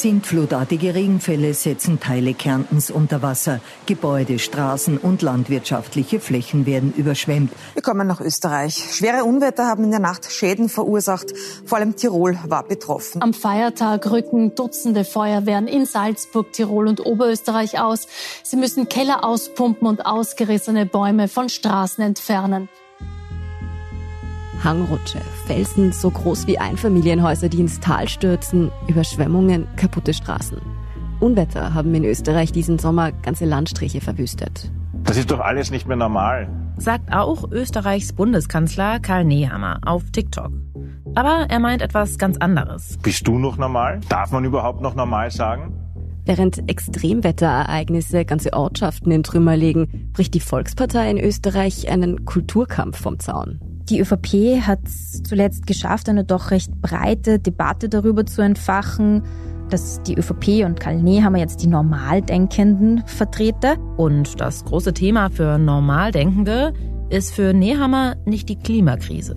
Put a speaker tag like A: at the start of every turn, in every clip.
A: Sintflutartige Regenfälle setzen Teile Kärntens unter Wasser. Gebäude, Straßen und landwirtschaftliche Flächen werden überschwemmt.
B: Wir kommen nach Österreich. Schwere Unwetter haben in der Nacht Schäden verursacht. Vor allem Tirol war betroffen.
C: Am Feiertag rücken Dutzende Feuerwehren in Salzburg, Tirol und Oberösterreich aus. Sie müssen Keller auspumpen und ausgerissene Bäume von Straßen entfernen.
D: Hangrutsche, Felsen so groß wie Einfamilienhäuser, die ins Tal stürzen, Überschwemmungen, kaputte Straßen. Unwetter haben in Österreich diesen Sommer ganze Landstriche verwüstet.
E: Das ist doch alles nicht mehr normal.
F: Sagt auch Österreichs Bundeskanzler Karl Nehammer auf TikTok. Aber er meint etwas ganz anderes.
E: Bist du noch normal? Darf man überhaupt noch normal sagen?
D: Während Extremwetterereignisse ganze Ortschaften in Trümmer legen, bricht die Volkspartei in Österreich einen Kulturkampf vom Zaun.
G: Die ÖVP hat es zuletzt geschafft, eine doch recht breite Debatte darüber zu entfachen, dass die ÖVP und Karl Nehammer jetzt die Normaldenkenden vertrete.
F: Und das große Thema für Normaldenkende ist für Nehammer nicht die Klimakrise.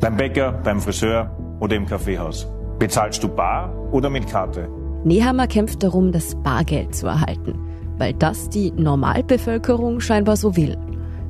E: Beim Bäcker, beim Friseur oder im Kaffeehaus. Bezahlst du bar oder mit Karte?
D: Nehammer kämpft darum, das Bargeld zu erhalten, weil das die Normalbevölkerung scheinbar so will.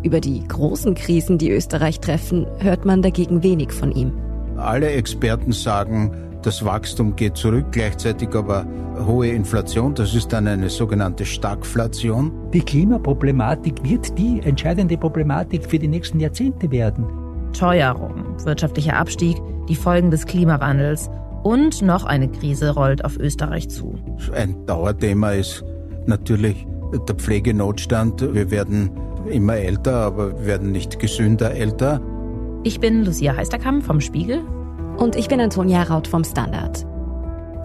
D: Über die großen Krisen, die Österreich treffen, hört man dagegen wenig von ihm.
H: Alle Experten sagen, das Wachstum geht zurück, gleichzeitig aber hohe Inflation, das ist dann eine sogenannte Stagflation.
I: Die Klimaproblematik wird die entscheidende Problematik für die nächsten Jahrzehnte werden.
F: Teuerung, wirtschaftlicher Abstieg, die Folgen des Klimawandels und noch eine Krise rollt auf Österreich zu.
H: Ein Dauerthema ist natürlich der Pflegenotstand. Wir werden immer älter, aber werden nicht gesünder älter.
F: Ich bin Lucia Heisterkamp vom Spiegel.
D: Und ich bin Antonia Raut vom Standard.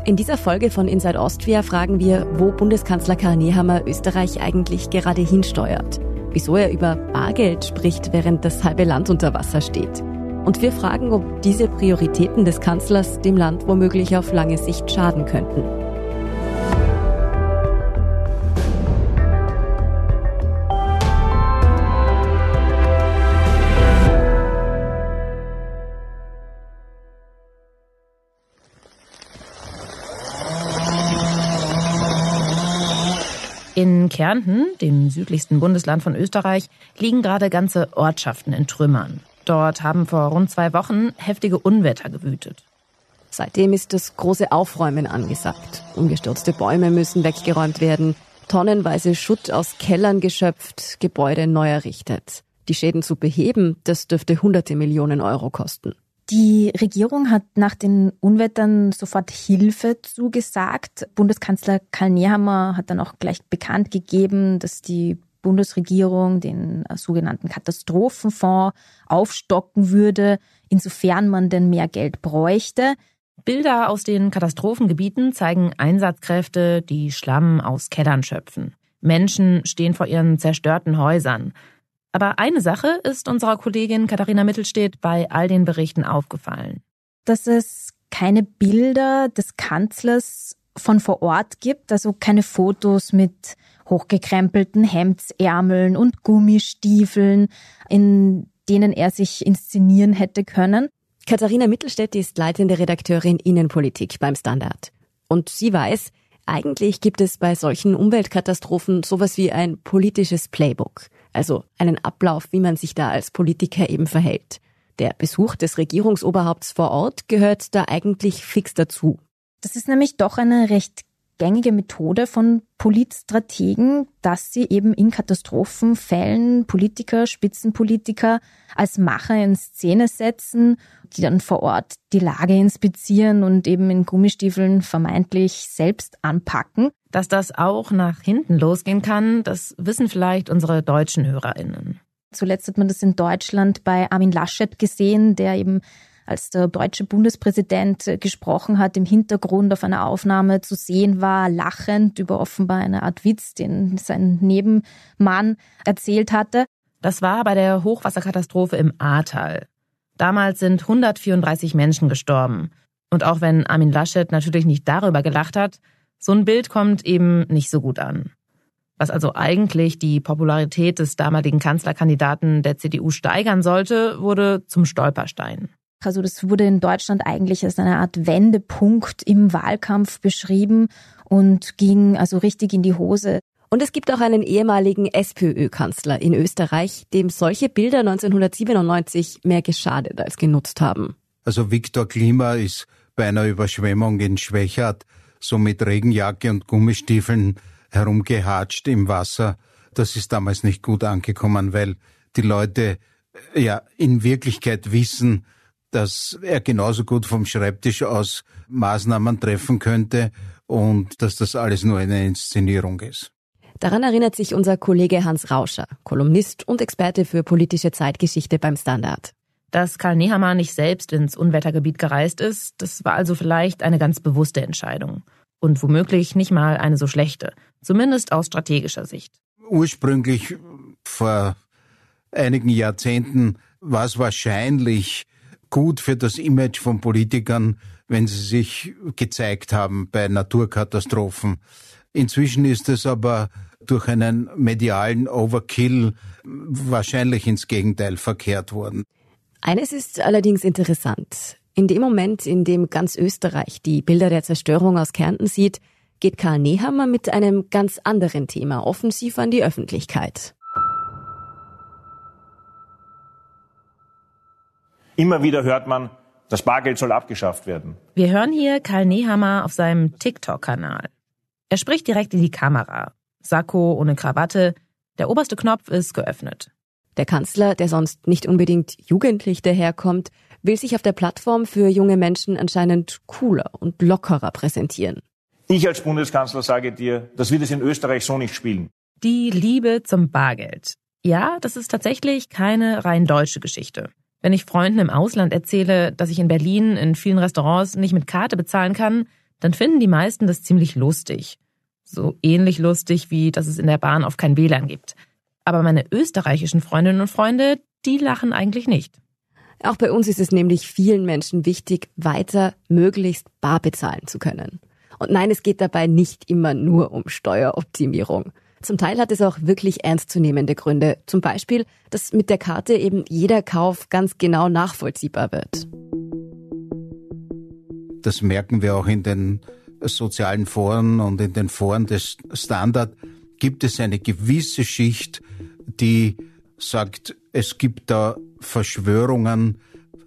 D: In dieser Folge von Inside Austria fragen wir, wo Bundeskanzler Karl Nehammer Österreich eigentlich gerade hinsteuert. Wieso er über Bargeld spricht, während das halbe Land unter Wasser steht. Und wir fragen, ob diese Prioritäten des Kanzlers dem Land womöglich auf lange Sicht schaden könnten.
F: In Kärnten, dem südlichsten Bundesland von Österreich, liegen gerade ganze Ortschaften in Trümmern. Dort haben vor rund zwei Wochen heftige Unwetter gewütet.
D: Seitdem ist das große Aufräumen angesagt. Umgestürzte Bäume müssen weggeräumt werden, tonnenweise Schutt aus Kellern geschöpft, Gebäude neu errichtet. Die Schäden zu beheben, das dürfte hunderte Millionen Euro kosten.
G: Die Regierung hat nach den Unwettern sofort Hilfe zugesagt. Bundeskanzler Karl Nehammer hat dann auch gleich bekannt gegeben, dass die Bundesregierung den sogenannten Katastrophenfonds aufstocken würde, insofern man denn mehr Geld bräuchte.
F: Bilder aus den Katastrophengebieten zeigen Einsatzkräfte, die Schlamm aus Kellern schöpfen. Menschen stehen vor ihren zerstörten Häusern. Aber eine Sache ist unserer Kollegin Katharina Mittelstedt bei all den Berichten aufgefallen.
G: Dass es keine Bilder des Kanzlers von vor Ort gibt, also keine Fotos mit hochgekrempelten Hemdsärmeln und Gummistiefeln, in denen er sich inszenieren hätte können.
D: Katharina Mittelstädt ist leitende Redakteurin Innenpolitik beim Standard. Und sie weiß, eigentlich gibt es bei solchen Umweltkatastrophen sowas wie ein politisches Playbook also einen Ablauf, wie man sich da als Politiker eben verhält. Der Besuch des Regierungsoberhaupts vor Ort gehört da eigentlich fix dazu.
G: Das ist nämlich doch eine recht gängige Methode von Politstrategen, dass sie eben in Katastrophenfällen Politiker, Spitzenpolitiker als Macher in Szene setzen, die dann vor Ort die Lage inspizieren und eben in Gummistiefeln vermeintlich selbst anpacken.
F: Dass das auch nach hinten losgehen kann, das wissen vielleicht unsere deutschen Hörerinnen.
G: Zuletzt hat man das in Deutschland bei Armin Laschet gesehen, der eben als der deutsche Bundespräsident gesprochen hat, im Hintergrund auf einer Aufnahme zu sehen war, lachend über offenbar eine Art Witz, den sein Nebenmann erzählt hatte.
F: Das war bei der Hochwasserkatastrophe im Ahrtal. Damals sind 134 Menschen gestorben. Und auch wenn Armin Laschet natürlich nicht darüber gelacht hat, so ein Bild kommt eben nicht so gut an. Was also eigentlich die Popularität des damaligen Kanzlerkandidaten der CDU steigern sollte, wurde zum Stolperstein.
G: Also das wurde in Deutschland eigentlich als eine Art Wendepunkt im Wahlkampf beschrieben und ging also richtig in die Hose.
D: Und es gibt auch einen ehemaligen SPÖ-Kanzler in Österreich, dem solche Bilder 1997 mehr geschadet als genutzt haben.
H: Also Viktor Klima ist bei einer Überschwemmung in Schwächert so mit Regenjacke und Gummistiefeln herumgehatscht im Wasser. Das ist damals nicht gut angekommen, weil die Leute ja in Wirklichkeit wissen, dass er genauso gut vom Schreibtisch aus Maßnahmen treffen könnte und dass das alles nur eine Inszenierung ist.
D: Daran erinnert sich unser Kollege Hans Rauscher, Kolumnist und Experte für politische Zeitgeschichte beim Standard.
F: Dass Karl Nehammer nicht selbst ins Unwettergebiet gereist ist, das war also vielleicht eine ganz bewusste Entscheidung. Und womöglich nicht mal eine so schlechte, zumindest aus strategischer Sicht.
H: Ursprünglich vor einigen Jahrzehnten war es wahrscheinlich gut für das Image von Politikern, wenn sie sich gezeigt haben bei Naturkatastrophen. Inzwischen ist es aber durch einen medialen Overkill wahrscheinlich ins Gegenteil verkehrt worden.
D: Eines ist allerdings interessant. In dem Moment, in dem ganz Österreich die Bilder der Zerstörung aus Kärnten sieht, geht Karl Nehammer mit einem ganz anderen Thema offensiv an die Öffentlichkeit.
E: Immer wieder hört man, das Bargeld soll abgeschafft werden.
F: Wir hören hier Karl Nehammer auf seinem TikTok-Kanal. Er spricht direkt in die Kamera. Sakko ohne Krawatte. Der oberste Knopf ist geöffnet.
D: Der Kanzler, der sonst nicht unbedingt jugendlich daherkommt, will sich auf der Plattform für junge Menschen anscheinend cooler und lockerer präsentieren.
E: Ich als Bundeskanzler sage dir, das wird es in Österreich so nicht spielen.
F: Die Liebe zum Bargeld. Ja, das ist tatsächlich keine rein deutsche Geschichte. Wenn ich Freunden im Ausland erzähle, dass ich in Berlin in vielen Restaurants nicht mit Karte bezahlen kann, dann finden die meisten das ziemlich lustig. So ähnlich lustig, wie dass es in der Bahn auf kein WLAN gibt. Aber meine österreichischen Freundinnen und Freunde, die lachen eigentlich nicht.
D: Auch bei uns ist es nämlich vielen Menschen wichtig, weiter möglichst bar bezahlen zu können. Und nein, es geht dabei nicht immer nur um Steueroptimierung. Zum Teil hat es auch wirklich ernstzunehmende Gründe. Zum Beispiel, dass mit der Karte eben jeder Kauf ganz genau nachvollziehbar wird.
H: Das merken wir auch in den sozialen Foren und in den Foren des Standard. Gibt es eine gewisse Schicht, die sagt, es gibt da Verschwörungen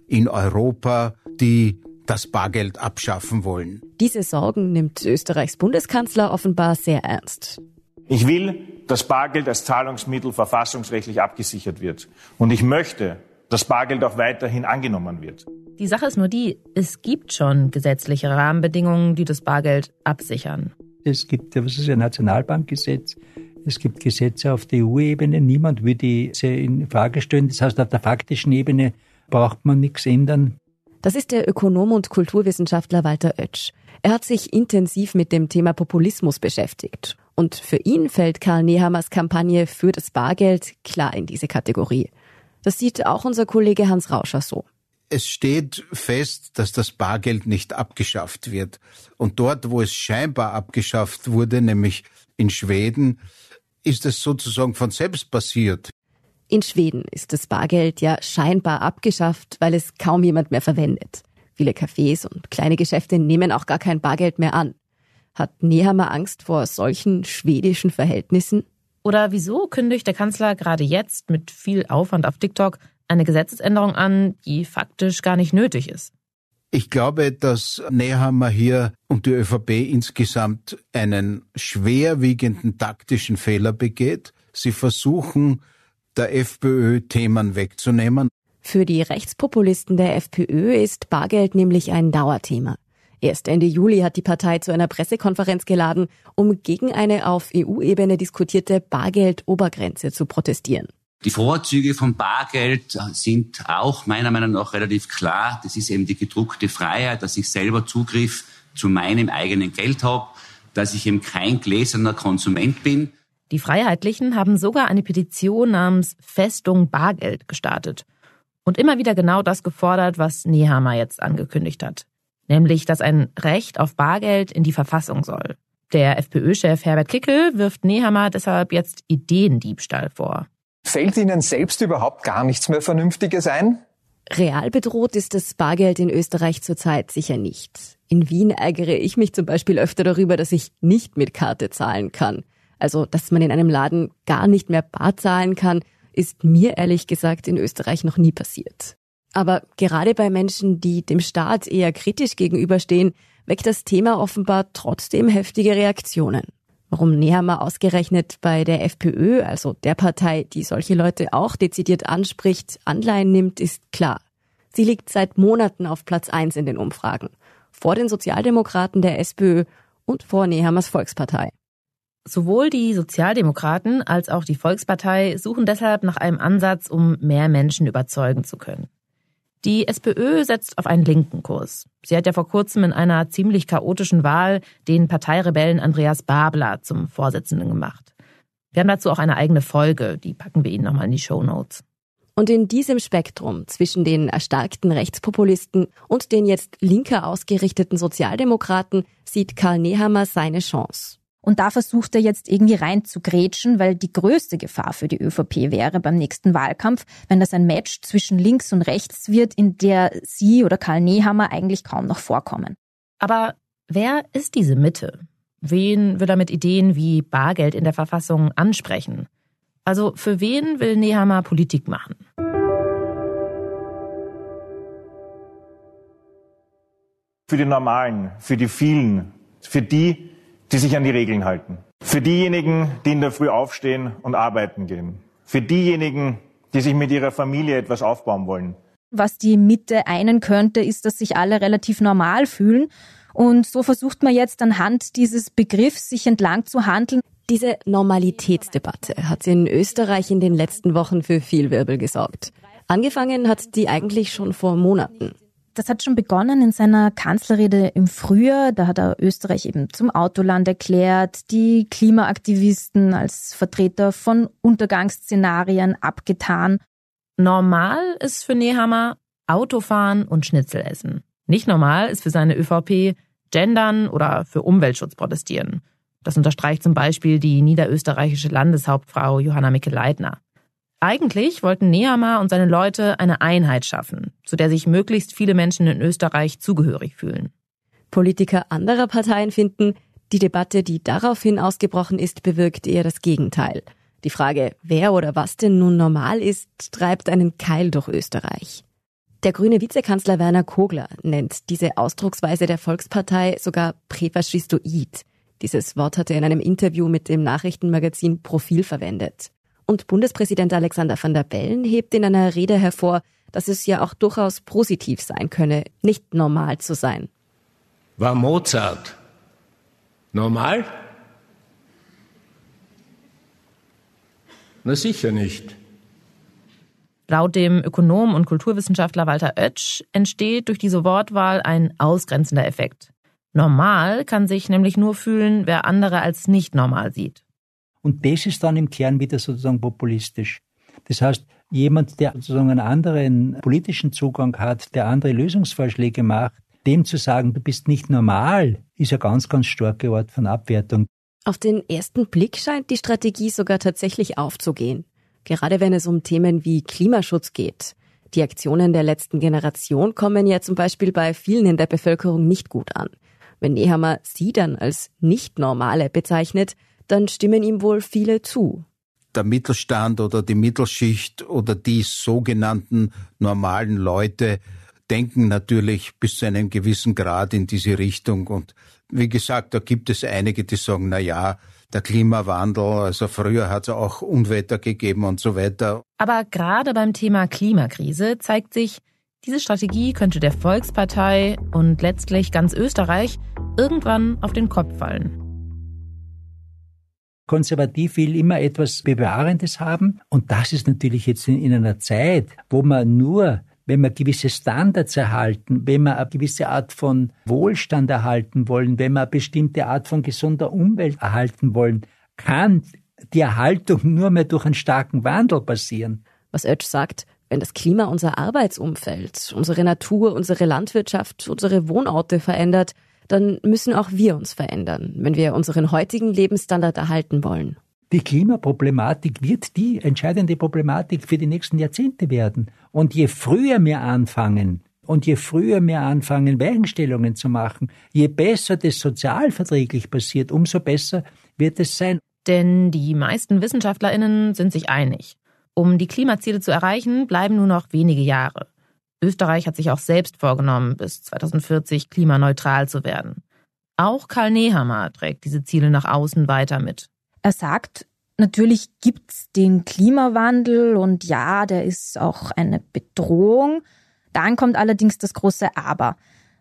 H: in Europa, die das Bargeld abschaffen wollen.
D: Diese Sorgen nimmt Österreichs Bundeskanzler offenbar sehr ernst.
E: Ich will, dass Bargeld als Zahlungsmittel verfassungsrechtlich abgesichert wird. Und ich möchte, dass Bargeld auch weiterhin angenommen wird.
F: Die Sache ist nur die, es gibt schon gesetzliche Rahmenbedingungen, die das Bargeld absichern.
I: Es gibt, was ist ein Nationalbankgesetz? Es gibt Gesetze auf der EU-Ebene. Niemand will diese in Frage stellen. Das heißt, auf der faktischen Ebene braucht man nichts ändern.
D: Das ist der Ökonom und Kulturwissenschaftler Walter Oetsch. Er hat sich intensiv mit dem Thema Populismus beschäftigt. Und für ihn fällt Karl Nehammers Kampagne für das Bargeld klar in diese Kategorie. Das sieht auch unser Kollege Hans Rauscher so.
H: Es steht fest, dass das Bargeld nicht abgeschafft wird. Und dort, wo es scheinbar abgeschafft wurde, nämlich in Schweden, ist es sozusagen von selbst passiert.
D: In Schweden ist das Bargeld ja scheinbar abgeschafft, weil es kaum jemand mehr verwendet. Viele Cafés und kleine Geschäfte nehmen auch gar kein Bargeld mehr an. Hat Nehammer Angst vor solchen schwedischen Verhältnissen?
F: Oder wieso kündigt der Kanzler gerade jetzt mit viel Aufwand auf TikTok eine Gesetzesänderung an, die faktisch gar nicht nötig ist?
H: Ich glaube, dass Nehammer hier und die ÖVP insgesamt einen schwerwiegenden taktischen Fehler begeht. Sie versuchen, der FPÖ Themen wegzunehmen.
D: Für die Rechtspopulisten der FPÖ ist Bargeld nämlich ein Dauerthema. Erst Ende Juli hat die Partei zu einer Pressekonferenz geladen, um gegen eine auf EU-Ebene diskutierte Bargeld-Obergrenze zu protestieren.
J: Die Vorzüge von Bargeld sind auch meiner Meinung nach relativ klar. Das ist eben die gedruckte Freiheit, dass ich selber Zugriff zu meinem eigenen Geld habe, dass ich eben kein gläserner Konsument bin.
F: Die Freiheitlichen haben sogar eine Petition namens Festung Bargeld gestartet und immer wieder genau das gefordert, was Nehammer jetzt angekündigt hat. Nämlich, dass ein Recht auf Bargeld in die Verfassung soll. Der FPÖ-Chef Herbert Kickel wirft Nehammer deshalb jetzt Ideendiebstahl vor.
K: Fällt Ihnen selbst überhaupt gar nichts mehr Vernünftiges ein?
D: Real bedroht ist das Bargeld in Österreich zurzeit sicher nicht. In Wien ärgere ich mich zum Beispiel öfter darüber, dass ich nicht mit Karte zahlen kann. Also, dass man in einem Laden gar nicht mehr bar zahlen kann, ist mir ehrlich gesagt in Österreich noch nie passiert. Aber gerade bei Menschen, die dem Staat eher kritisch gegenüberstehen, weckt das Thema offenbar trotzdem heftige Reaktionen. Warum Nehammer ausgerechnet bei der FPÖ, also der Partei, die solche Leute auch dezidiert anspricht, Anleihen nimmt, ist klar. Sie liegt seit Monaten auf Platz eins in den Umfragen. Vor den Sozialdemokraten der SPÖ und vor Nehammers Volkspartei.
F: Sowohl die Sozialdemokraten als auch die Volkspartei suchen deshalb nach einem Ansatz, um mehr Menschen überzeugen zu können. Die SPÖ setzt auf einen linken Kurs. Sie hat ja vor kurzem in einer ziemlich chaotischen Wahl den Parteirebellen Andreas Babler zum Vorsitzenden gemacht. Wir haben dazu auch eine eigene Folge, die packen wir Ihnen nochmal in die Show Notes.
D: Und in diesem Spektrum zwischen den erstarkten Rechtspopulisten und den jetzt linker ausgerichteten Sozialdemokraten sieht Karl Nehammer seine Chance.
G: Und da versucht er jetzt irgendwie rein zu grätschen, weil die größte Gefahr für die ÖVP wäre beim nächsten Wahlkampf, wenn das ein Match zwischen links und rechts wird, in der sie oder Karl Nehammer eigentlich kaum noch vorkommen.
F: Aber wer ist diese Mitte? Wen will er mit Ideen wie Bargeld in der Verfassung ansprechen? Also für wen will Nehammer Politik machen?
E: Für die Normalen, für die vielen, für die, die sich an die Regeln halten. Für diejenigen, die in der Früh aufstehen und arbeiten gehen. Für diejenigen, die sich mit ihrer Familie etwas aufbauen wollen.
G: Was die Mitte einen könnte, ist, dass sich alle relativ normal fühlen. Und so versucht man jetzt anhand dieses Begriffs sich entlang zu handeln.
D: Diese Normalitätsdebatte hat in Österreich in den letzten Wochen für viel Wirbel gesorgt. Angefangen hat die eigentlich schon vor Monaten.
G: Das hat schon begonnen in seiner Kanzlerrede im Frühjahr. Da hat er Österreich eben zum Autoland erklärt, die Klimaaktivisten als Vertreter von Untergangsszenarien abgetan.
F: Normal ist für Nehammer Autofahren und Schnitzel essen. Nicht normal ist für seine ÖVP Gendern oder für Umweltschutz protestieren. Das unterstreicht zum Beispiel die niederösterreichische Landeshauptfrau Johanna Mikl-Leitner. Eigentlich wollten Nehammer und seine Leute eine Einheit schaffen, zu der sich möglichst viele Menschen in Österreich zugehörig fühlen.
D: Politiker anderer Parteien finden, die Debatte, die daraufhin ausgebrochen ist, bewirkt eher das Gegenteil. Die Frage, wer oder was denn nun normal ist, treibt einen Keil durch Österreich. Der grüne Vizekanzler Werner Kogler nennt diese Ausdrucksweise der Volkspartei sogar präfaschistoid. Dieses Wort hat er in einem Interview mit dem Nachrichtenmagazin Profil verwendet. Und Bundespräsident Alexander van der Bellen hebt in einer Rede hervor, dass es ja auch durchaus positiv sein könne, nicht normal zu sein.
K: War Mozart normal? Na sicher nicht.
F: Laut dem Ökonom und Kulturwissenschaftler Walter Oetsch entsteht durch diese Wortwahl ein ausgrenzender Effekt. Normal kann sich nämlich nur fühlen, wer andere als nicht normal sieht.
I: Und das ist dann im Kern wieder sozusagen populistisch. Das heißt, jemand, der sozusagen einen anderen politischen Zugang hat, der andere Lösungsvorschläge macht, dem zu sagen, du bist nicht normal, ist ein ganz, ganz starke Art von Abwertung.
D: Auf den ersten Blick scheint die Strategie sogar tatsächlich aufzugehen. Gerade wenn es um Themen wie Klimaschutz geht. Die Aktionen der letzten Generation kommen ja zum Beispiel bei vielen in der Bevölkerung nicht gut an. Wenn Nehammer sie dann als nicht normale bezeichnet, dann stimmen ihm wohl viele zu.
H: Der Mittelstand oder die Mittelschicht oder die sogenannten normalen Leute denken natürlich bis zu einem gewissen Grad in diese Richtung. Und wie gesagt, da gibt es einige, die sagen, na ja, der Klimawandel, also früher hat es auch Unwetter gegeben und so weiter.
F: Aber gerade beim Thema Klimakrise zeigt sich, diese Strategie könnte der Volkspartei und letztlich ganz Österreich irgendwann auf den Kopf fallen.
I: Konservativ will immer etwas Bewahrendes haben. Und das ist natürlich jetzt in, in einer Zeit, wo man nur wenn wir gewisse Standards erhalten, wenn wir eine gewisse Art von Wohlstand erhalten wollen, wenn wir eine bestimmte Art von gesunder Umwelt erhalten wollen, kann die Erhaltung nur mehr durch einen starken Wandel passieren.
D: Was Oetsch sagt, wenn das Klima unser Arbeitsumfeld, unsere Natur, unsere Landwirtschaft, unsere Wohnorte verändert, dann müssen auch wir uns verändern, wenn wir unseren heutigen Lebensstandard erhalten wollen.
I: Die Klimaproblematik wird die entscheidende Problematik für die nächsten Jahrzehnte werden. Und je früher wir anfangen, und je früher wir anfangen, Weichenstellungen zu machen, je besser das sozialverträglich passiert, umso besser wird es sein.
F: Denn die meisten WissenschaftlerInnen sind sich einig. Um die Klimaziele zu erreichen, bleiben nur noch wenige Jahre. Österreich hat sich auch selbst vorgenommen, bis 2040 klimaneutral zu werden. Auch Karl Nehammer trägt diese Ziele nach außen weiter mit.
G: Er sagt, natürlich gibt's den Klimawandel und ja, der ist auch eine Bedrohung. Dann kommt allerdings das große Aber.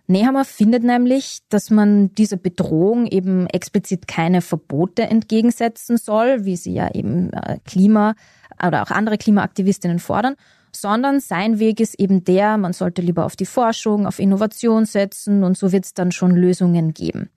G: Nehammer findet nämlich, dass man dieser Bedrohung eben explizit keine Verbote entgegensetzen soll, wie sie ja eben äh, Klima oder auch andere Klimaaktivistinnen fordern, sondern sein Weg ist eben der, man sollte lieber auf die Forschung, auf Innovation setzen und so wird es dann schon Lösungen geben.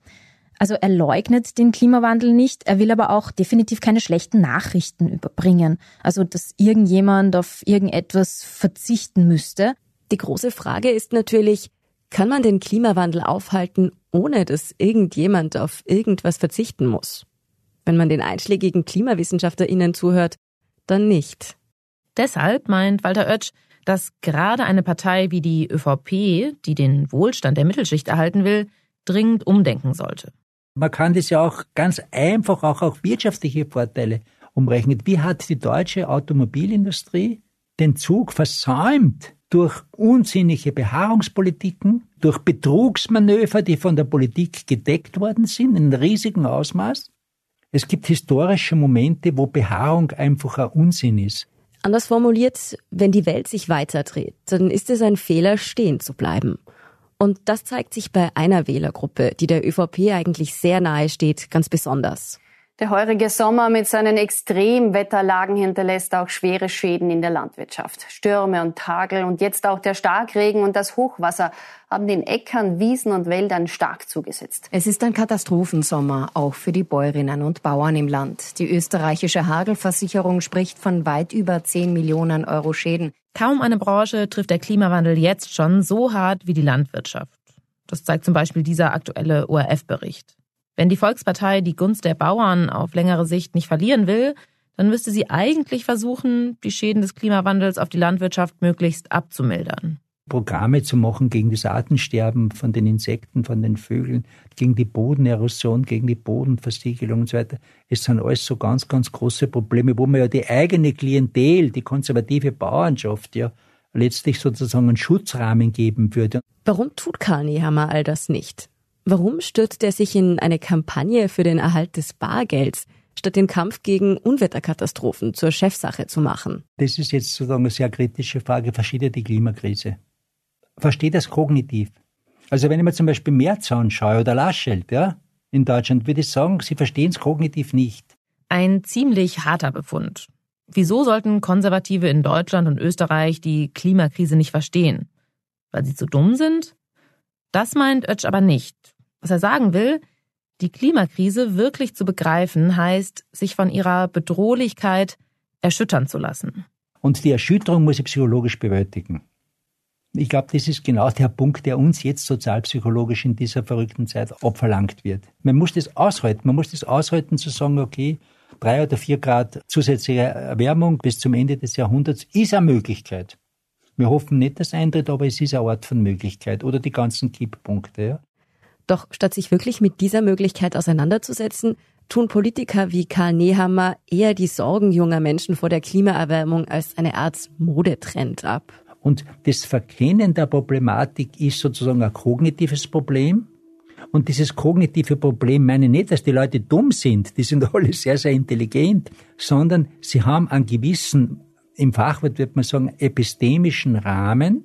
G: Also er leugnet den Klimawandel nicht, er will aber auch definitiv keine schlechten Nachrichten überbringen. Also dass irgendjemand auf irgendetwas verzichten müsste.
D: Die große Frage ist natürlich, kann man den Klimawandel aufhalten, ohne dass irgendjemand auf irgendwas verzichten muss? Wenn man den einschlägigen KlimawissenschaftlerInnen zuhört, dann nicht.
F: Deshalb meint Walter Oetsch, dass gerade eine Partei wie die ÖVP, die den Wohlstand der Mittelschicht erhalten will, dringend umdenken sollte.
I: Man kann das ja auch ganz einfach auch auf wirtschaftliche Vorteile umrechnen. Wie hat die deutsche Automobilindustrie den Zug versäumt durch unsinnige Beharrungspolitiken, durch Betrugsmanöver, die von der Politik gedeckt worden sind, in riesigem Ausmaß? Es gibt historische Momente, wo Beharrung einfach ein Unsinn ist.
D: Anders formuliert, wenn die Welt sich weiterdreht, dann ist es ein Fehler, stehen zu bleiben. Und das zeigt sich bei einer Wählergruppe, die der ÖVP eigentlich sehr nahe steht, ganz besonders.
L: Der heurige Sommer mit seinen Extremwetterlagen hinterlässt auch schwere Schäden in der Landwirtschaft. Stürme und Hagel und jetzt auch der Starkregen und das Hochwasser haben den Äckern, Wiesen und Wäldern stark zugesetzt.
M: Es ist ein Katastrophensommer, auch für die Bäuerinnen und Bauern im Land. Die österreichische Hagelversicherung spricht von weit über 10 Millionen Euro Schäden.
F: Kaum eine Branche trifft der Klimawandel jetzt schon so hart wie die Landwirtschaft. Das zeigt zum Beispiel dieser aktuelle ORF-Bericht. Wenn die Volkspartei die Gunst der Bauern auf längere Sicht nicht verlieren will, dann müsste sie eigentlich versuchen, die Schäden des Klimawandels auf die Landwirtschaft möglichst abzumildern.
I: Programme zu machen gegen das Artensterben von den Insekten, von den Vögeln, gegen die Bodenerosion, gegen die Bodenversiegelung und so weiter. Es sind alles so ganz, ganz große Probleme, wo man ja die eigene Klientel, die konservative Bauernschaft ja letztlich sozusagen einen Schutzrahmen geben würde.
D: Warum tut Karl Nehammer all das nicht? Warum stürzt er sich in eine Kampagne für den Erhalt des Bargelds, statt den Kampf gegen Unwetterkatastrophen zur Chefsache zu machen?
I: Das ist jetzt sozusagen eine sehr kritische Frage. Versteht er die Klimakrise? Versteht das kognitiv? Also wenn ich mir zum Beispiel Merz anschaue oder Laschet, ja, in Deutschland, würde ich sagen, sie verstehen es kognitiv nicht.
F: Ein ziemlich harter Befund. Wieso sollten Konservative in Deutschland und Österreich die Klimakrise nicht verstehen? Weil sie zu dumm sind? Das meint Oetsch aber nicht. Was er sagen will, die Klimakrise wirklich zu begreifen, heißt, sich von ihrer Bedrohlichkeit erschüttern zu lassen.
I: Und die Erschütterung muss ich psychologisch bewältigen. Ich glaube, das ist genau der Punkt, der uns jetzt sozialpsychologisch in dieser verrückten Zeit abverlangt wird. Man muss das aushalten. Man muss das aushalten zu sagen, okay, drei oder vier Grad zusätzliche Erwärmung bis zum Ende des Jahrhunderts ist eine Möglichkeit. Wir hoffen nicht, dass eintritt, aber es ist eine Art von Möglichkeit oder die ganzen Kipppunkte. Ja.
D: Doch statt sich wirklich mit dieser Möglichkeit auseinanderzusetzen, tun Politiker wie Karl Nehammer eher die Sorgen junger Menschen vor der Klimaerwärmung als eine Art Modetrend ab.
I: Und das Verkennen der Problematik ist sozusagen ein kognitives Problem. Und dieses kognitive Problem meine nicht, dass die Leute dumm sind, die sind alle sehr, sehr intelligent, sondern sie haben einen gewissen, im Fachwort wird man sagen, epistemischen Rahmen,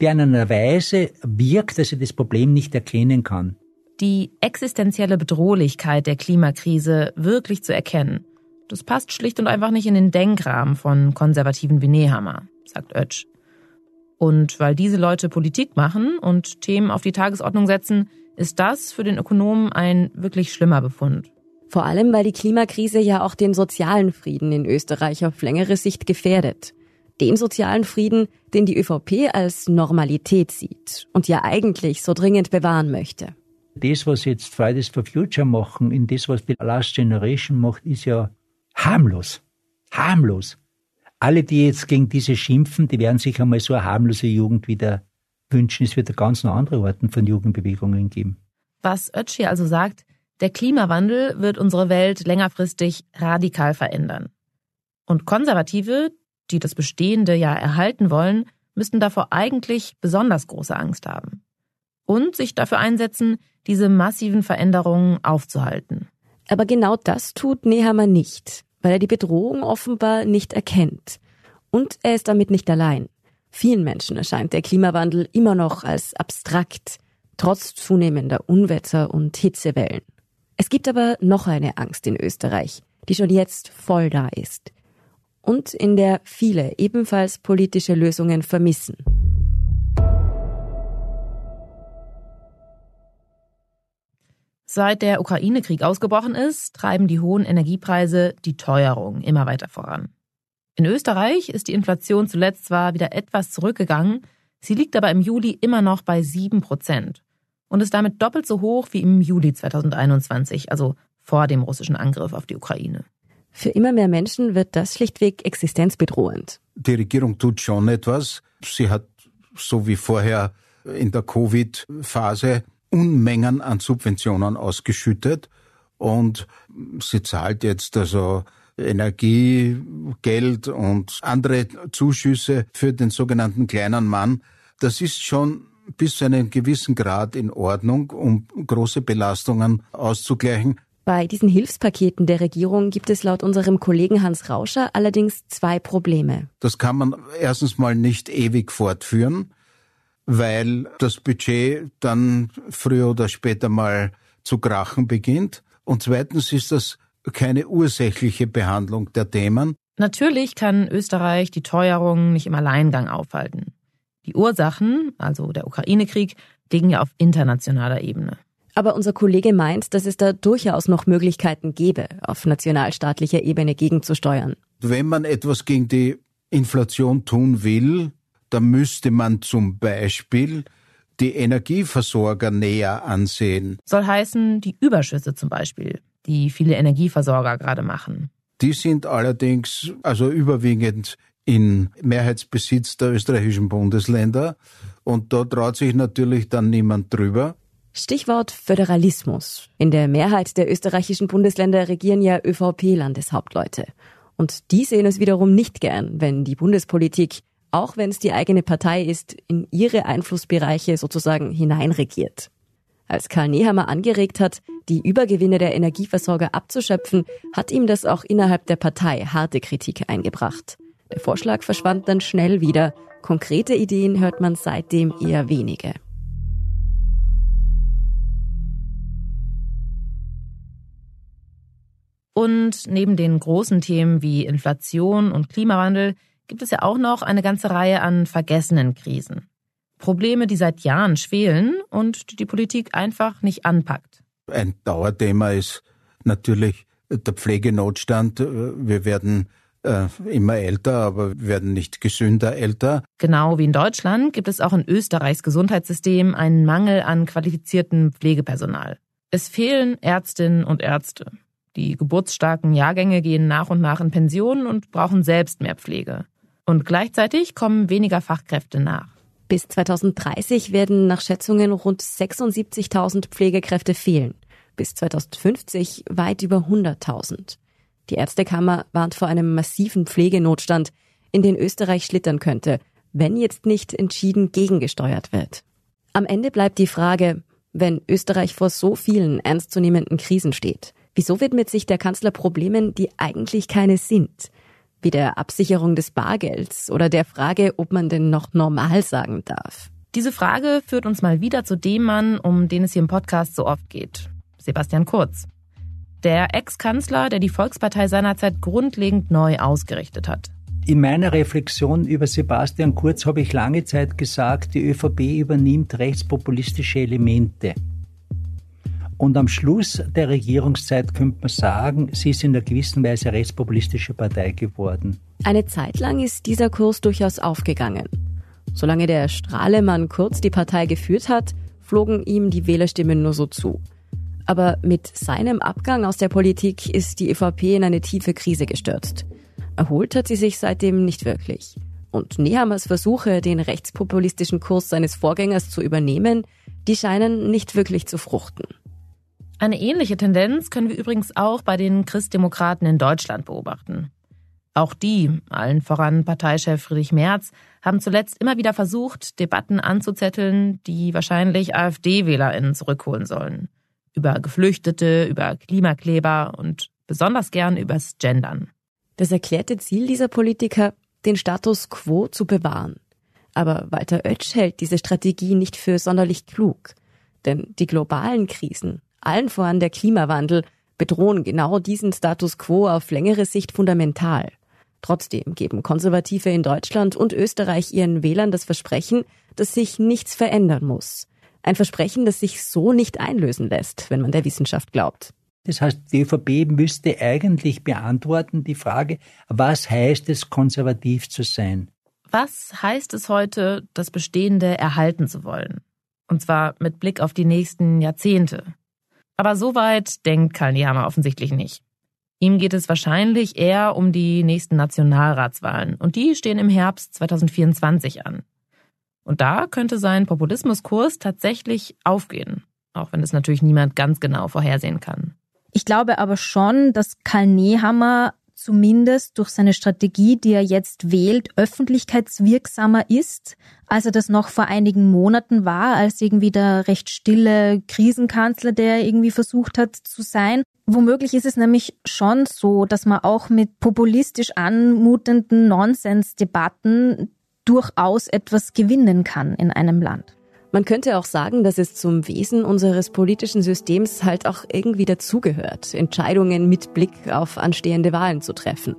I: der in einer Weise wirkt, dass er das Problem nicht erkennen kann.
F: Die existenzielle Bedrohlichkeit der Klimakrise wirklich zu erkennen, das passt schlicht und einfach nicht in den Denkrahmen von Konservativen wie Nehammer, sagt Oetsch. Und weil diese Leute Politik machen und Themen auf die Tagesordnung setzen, ist das für den Ökonomen ein wirklich schlimmer Befund.
D: Vor allem, weil die Klimakrise ja auch den sozialen Frieden in Österreich auf längere Sicht gefährdet den sozialen Frieden, den die ÖVP als Normalität sieht und ja eigentlich so dringend bewahren möchte.
I: Das, was jetzt Fridays for Future machen, in das, was die Last Generation macht, ist ja harmlos. Harmlos. Alle, die jetzt gegen diese schimpfen, die werden sich einmal so eine harmlose Jugend wieder wünschen. Es wird ganz noch andere Orten von Jugendbewegungen geben.
F: Was Ötzi also sagt, der Klimawandel wird unsere Welt längerfristig radikal verändern. Und Konservative, die das Bestehende ja erhalten wollen, müssten davor eigentlich besonders große Angst haben. Und sich dafür einsetzen, diese massiven Veränderungen aufzuhalten.
D: Aber genau das tut Nehammer nicht, weil er die Bedrohung offenbar nicht erkennt. Und er ist damit nicht allein. Vielen Menschen erscheint der Klimawandel immer noch als abstrakt, trotz zunehmender Unwetter und Hitzewellen. Es gibt aber noch eine Angst in Österreich, die schon jetzt voll da ist und in der viele ebenfalls politische Lösungen vermissen.
F: Seit der Ukraine-Krieg ausgebrochen ist, treiben die hohen Energiepreise die Teuerung immer weiter voran. In Österreich ist die Inflation zuletzt zwar wieder etwas zurückgegangen, sie liegt aber im Juli immer noch bei 7 Prozent und ist damit doppelt so hoch wie im Juli 2021, also vor dem russischen Angriff auf die Ukraine.
D: Für immer mehr Menschen wird das schlichtweg existenzbedrohend.
H: Die Regierung tut schon etwas. Sie hat, so wie vorher in der Covid-Phase, Unmengen an Subventionen ausgeschüttet und sie zahlt jetzt also Energiegeld und andere Zuschüsse für den sogenannten kleinen Mann. Das ist schon bis zu einem gewissen Grad in Ordnung, um große Belastungen auszugleichen.
D: Bei diesen Hilfspaketen der Regierung gibt es laut unserem Kollegen Hans Rauscher allerdings zwei Probleme.
H: Das kann man erstens mal nicht ewig fortführen, weil das Budget dann früher oder später mal zu krachen beginnt. Und zweitens ist das keine ursächliche Behandlung der Themen.
F: Natürlich kann Österreich die Teuerung nicht im Alleingang aufhalten. Die Ursachen, also der Ukraine-Krieg, liegen ja auf internationaler Ebene.
D: Aber unser Kollege meint, dass es da durchaus noch Möglichkeiten gäbe, auf nationalstaatlicher Ebene gegenzusteuern.
H: Wenn man etwas gegen die Inflation tun will, dann müsste man zum Beispiel die Energieversorger näher ansehen.
F: Soll heißen, die Überschüsse zum Beispiel, die viele Energieversorger gerade machen.
H: Die sind allerdings also überwiegend in Mehrheitsbesitz der österreichischen Bundesländer und da traut sich natürlich dann niemand drüber.
D: Stichwort Föderalismus. In der Mehrheit der österreichischen Bundesländer regieren ja ÖVP-Landeshauptleute. Und die sehen es wiederum nicht gern, wenn die Bundespolitik, auch wenn es die eigene Partei ist, in ihre Einflussbereiche sozusagen hineinregiert. Als Karl Nehammer angeregt hat, die Übergewinne der Energieversorger abzuschöpfen, hat ihm das auch innerhalb der Partei harte Kritik eingebracht. Der Vorschlag verschwand dann schnell wieder. Konkrete Ideen hört man seitdem eher wenige.
F: Und neben den großen Themen wie Inflation und Klimawandel gibt es ja auch noch eine ganze Reihe an vergessenen Krisen. Probleme, die seit Jahren schwelen und die die Politik einfach nicht anpackt.
H: Ein Dauerthema ist natürlich der Pflegenotstand. Wir werden äh, immer älter, aber wir werden nicht gesünder älter.
F: Genau wie in Deutschland gibt es auch in Österreichs Gesundheitssystem einen Mangel an qualifiziertem Pflegepersonal. Es fehlen Ärztinnen und Ärzte. Die geburtsstarken Jahrgänge gehen nach und nach in Pensionen und brauchen selbst mehr Pflege. Und gleichzeitig kommen weniger Fachkräfte nach.
D: Bis 2030 werden nach Schätzungen rund 76.000 Pflegekräfte fehlen. Bis 2050 weit über 100.000. Die Ärztekammer warnt vor einem massiven Pflegenotstand, in den Österreich schlittern könnte, wenn jetzt nicht entschieden gegengesteuert wird. Am Ende bleibt die Frage, wenn Österreich vor so vielen ernstzunehmenden Krisen steht, Wieso widmet sich der Kanzler Problemen, die eigentlich keine sind? Wie der Absicherung des Bargelds oder der Frage, ob man denn noch normal sagen darf.
F: Diese Frage führt uns mal wieder zu dem Mann, um den es hier im Podcast so oft geht. Sebastian Kurz. Der Ex-Kanzler, der die Volkspartei seinerzeit grundlegend neu ausgerichtet hat.
I: In meiner Reflexion über Sebastian Kurz habe ich lange Zeit gesagt, die ÖVP übernimmt rechtspopulistische Elemente. Und am Schluss der Regierungszeit könnte man sagen, sie ist in einer gewissen Weise rechtspopulistische Partei geworden.
D: Eine Zeit lang ist dieser Kurs durchaus aufgegangen. Solange der Strahlemann Kurz die Partei geführt hat, flogen ihm die Wählerstimmen nur so zu. Aber mit seinem Abgang aus der Politik ist die ÖVP in eine tiefe Krise gestürzt. Erholt hat sie sich seitdem nicht wirklich. Und Nehammers Versuche, den rechtspopulistischen Kurs seines Vorgängers zu übernehmen, die scheinen nicht wirklich zu fruchten.
F: Eine ähnliche Tendenz können wir übrigens auch bei den Christdemokraten in Deutschland beobachten. Auch die, allen voran Parteichef Friedrich Merz, haben zuletzt immer wieder versucht, Debatten anzuzetteln, die wahrscheinlich AfD-WählerInnen zurückholen sollen. Über Geflüchtete, über Klimakleber und besonders gern übers Gendern.
D: Das erklärte Ziel dieser Politiker, den Status quo zu bewahren. Aber Walter Oetsch hält diese Strategie nicht für sonderlich klug. Denn die globalen Krisen, allen voran der Klimawandel, bedrohen genau diesen Status quo auf längere Sicht fundamental. Trotzdem geben Konservative in Deutschland und Österreich ihren Wählern das Versprechen, dass sich nichts verändern muss. Ein Versprechen, das sich so nicht einlösen lässt, wenn man der Wissenschaft glaubt.
I: Das heißt, die ÖVP müsste eigentlich beantworten die Frage, was heißt es, konservativ zu sein?
F: Was heißt es heute, das Bestehende erhalten zu wollen? Und zwar mit Blick auf die nächsten Jahrzehnte. Aber so weit denkt Karl Nehammer offensichtlich nicht. Ihm geht es wahrscheinlich eher um die nächsten Nationalratswahlen und die stehen im Herbst 2024 an. Und da könnte sein Populismuskurs tatsächlich aufgehen, auch wenn es natürlich niemand ganz genau vorhersehen kann.
G: Ich glaube aber schon, dass Karl Nehammer zumindest durch seine Strategie, die er jetzt wählt, öffentlichkeitswirksamer ist, als er das noch vor einigen Monaten war, als irgendwie der recht stille Krisenkanzler, der irgendwie versucht hat zu sein. Womöglich ist es nämlich schon so, dass man auch mit populistisch anmutenden Nonsensdebatten durchaus etwas gewinnen kann in einem Land.
D: Man könnte auch sagen, dass es zum Wesen unseres politischen Systems halt auch irgendwie dazugehört, Entscheidungen mit Blick auf anstehende Wahlen zu treffen.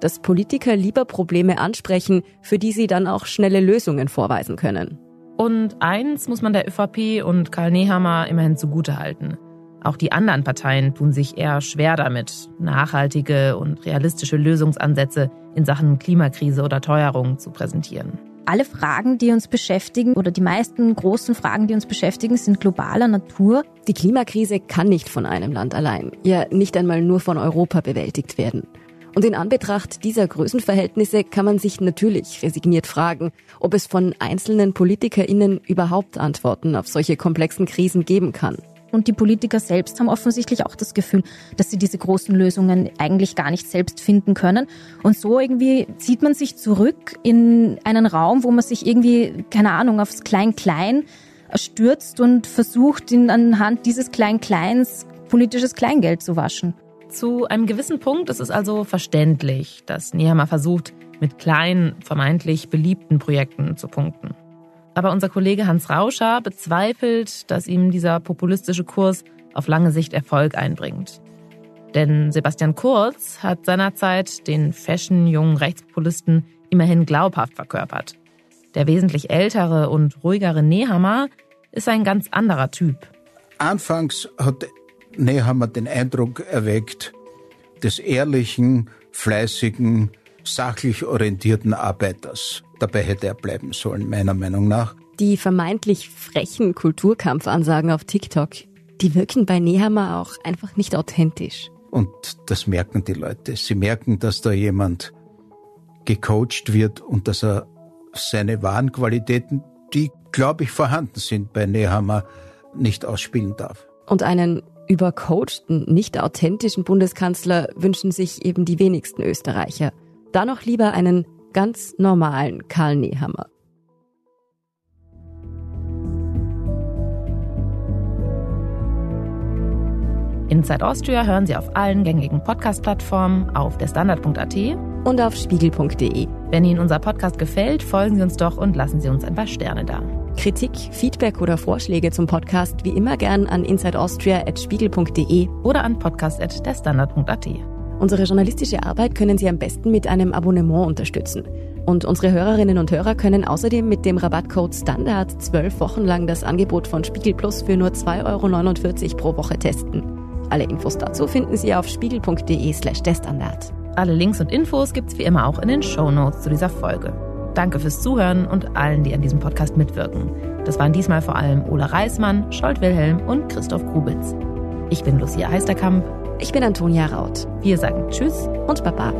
D: Dass Politiker lieber Probleme ansprechen, für die sie dann auch schnelle Lösungen vorweisen können.
F: Und eins muss man der ÖVP und Karl Nehammer immerhin zugutehalten. Auch die anderen Parteien tun sich eher schwer damit, nachhaltige und realistische Lösungsansätze in Sachen Klimakrise oder Teuerung zu präsentieren
G: alle Fragen, die uns beschäftigen oder die meisten großen Fragen, die uns beschäftigen, sind globaler Natur.
D: Die Klimakrise kann nicht von einem Land allein, ja nicht einmal nur von Europa bewältigt werden. Und in Anbetracht dieser Größenverhältnisse kann man sich natürlich resigniert fragen, ob es von einzelnen PolitikerInnen überhaupt Antworten auf solche komplexen Krisen geben kann.
G: Und die Politiker selbst haben offensichtlich auch das Gefühl, dass sie diese großen Lösungen eigentlich gar nicht selbst finden können. Und so irgendwie zieht man sich zurück in einen Raum, wo man sich irgendwie, keine Ahnung, aufs Klein-Klein stürzt und versucht, in, anhand dieses Klein-Kleins politisches Kleingeld zu waschen.
F: Zu einem gewissen Punkt ist es also verständlich, dass Nehammer versucht, mit kleinen, vermeintlich beliebten Projekten zu punkten. Aber unser Kollege Hans Rauscher bezweifelt, dass ihm dieser populistische Kurs auf lange Sicht Erfolg einbringt. Denn Sebastian Kurz hat seinerzeit den fashion-jungen Rechtspopulisten immerhin glaubhaft verkörpert. Der wesentlich ältere und ruhigere Nehammer ist ein ganz anderer Typ.
H: Anfangs hat Nehammer den Eindruck erweckt, des ehrlichen, fleißigen, sachlich orientierten Arbeiters. Dabei hätte er bleiben sollen, meiner Meinung nach.
D: Die vermeintlich frechen Kulturkampfansagen auf TikTok, die wirken bei Nehammer auch einfach nicht authentisch.
H: Und das merken die Leute. Sie merken, dass da jemand gecoacht wird und dass er seine wahren Qualitäten, die, glaube ich, vorhanden sind bei Nehammer, nicht ausspielen darf.
D: Und einen übercoachten, nicht authentischen Bundeskanzler wünschen sich eben die wenigsten Österreicher. Da noch lieber einen ganz normalen Karl Nehammer.
F: Inside Austria hören Sie auf allen gängigen Podcast-Plattformen, auf derstandard.at
D: und auf spiegel.de.
F: Wenn Ihnen unser Podcast gefällt, folgen Sie uns doch und lassen Sie uns ein paar Sterne da.
D: Kritik, Feedback oder Vorschläge zum Podcast wie immer gern an insideaustria.spiegel.de
F: oder an podcast.derstandard.at.
D: Unsere journalistische Arbeit können Sie am besten mit einem Abonnement unterstützen. Und unsere Hörerinnen und Hörer können außerdem mit dem Rabattcode Standard zwölf Wochen lang das Angebot von Spiegel Plus für nur 2,49 Euro pro Woche testen. Alle Infos dazu finden Sie auf spiegel.de slash derstandard.
F: Alle Links und Infos gibt's wie immer auch in den Show Notes zu dieser Folge. Danke fürs Zuhören und allen, die an diesem Podcast mitwirken. Das waren diesmal vor allem Ola Reismann, Scholt Wilhelm und Christoph Grubitz. Ich bin Lucia Heisterkamp.
D: Ich bin Antonia Raut.
F: Wir sagen Tschüss
D: und Baba.